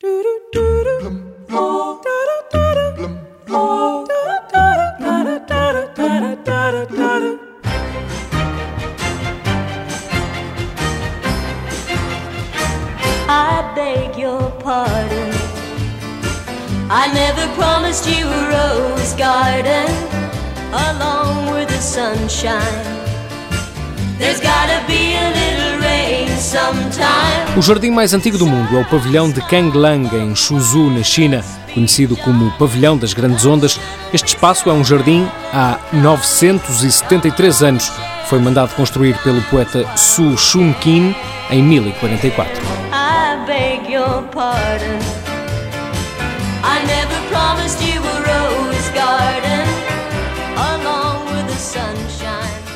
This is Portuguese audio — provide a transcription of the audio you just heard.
I beg your pardon. I never promised you a rose garden along with the sunshine. There's gotta be O jardim mais antigo do mundo é o pavilhão de Kanglang, em Suzhou, na China. Conhecido como o Pavilhão das Grandes Ondas, este espaço é um jardim há 973 anos. Foi mandado construir pelo poeta Su Shun-kin em 1044. I beg your pardon. I never promised you a rose garden along with the sunshine.